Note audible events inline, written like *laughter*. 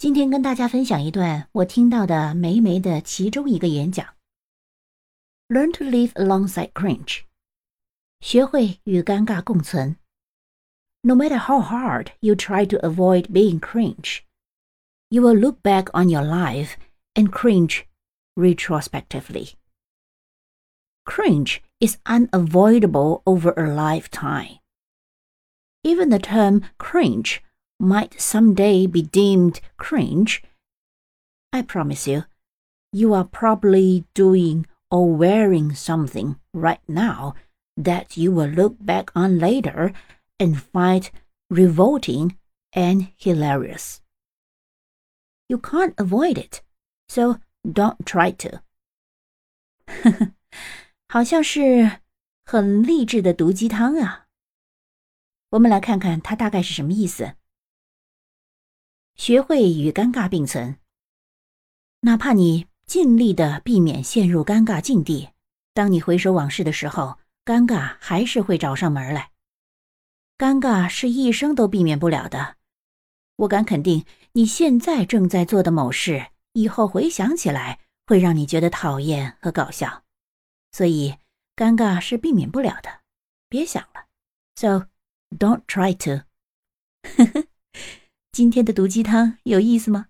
今天跟大家分享一段我听到的霉霉的其中一个演讲。Learn to live alongside cringe，学会与尴尬共存。No matter how hard you try to avoid being cringe, you will look back on your life and cringe retrospectively. Cringe is unavoidable over a lifetime. Even the term cringe might someday be deemed cringe, I promise you, you are probably doing or wearing something right now that you will look back on later and find revolting and hilarious. You can't avoid it, so don't try to. *laughs* 好像是很励志的毒鸡汤啊！我们来看看它大概是什么意思。 学会与尴尬并存，哪怕你尽力的避免陷入尴尬境地，当你回首往事的时候，尴尬还是会找上门来。尴尬是一生都避免不了的。我敢肯定，你现在正在做的某事，以后回想起来会让你觉得讨厌和搞笑。所以，尴尬是避免不了的，别想了。So don't try to。今天的毒鸡汤有意思吗？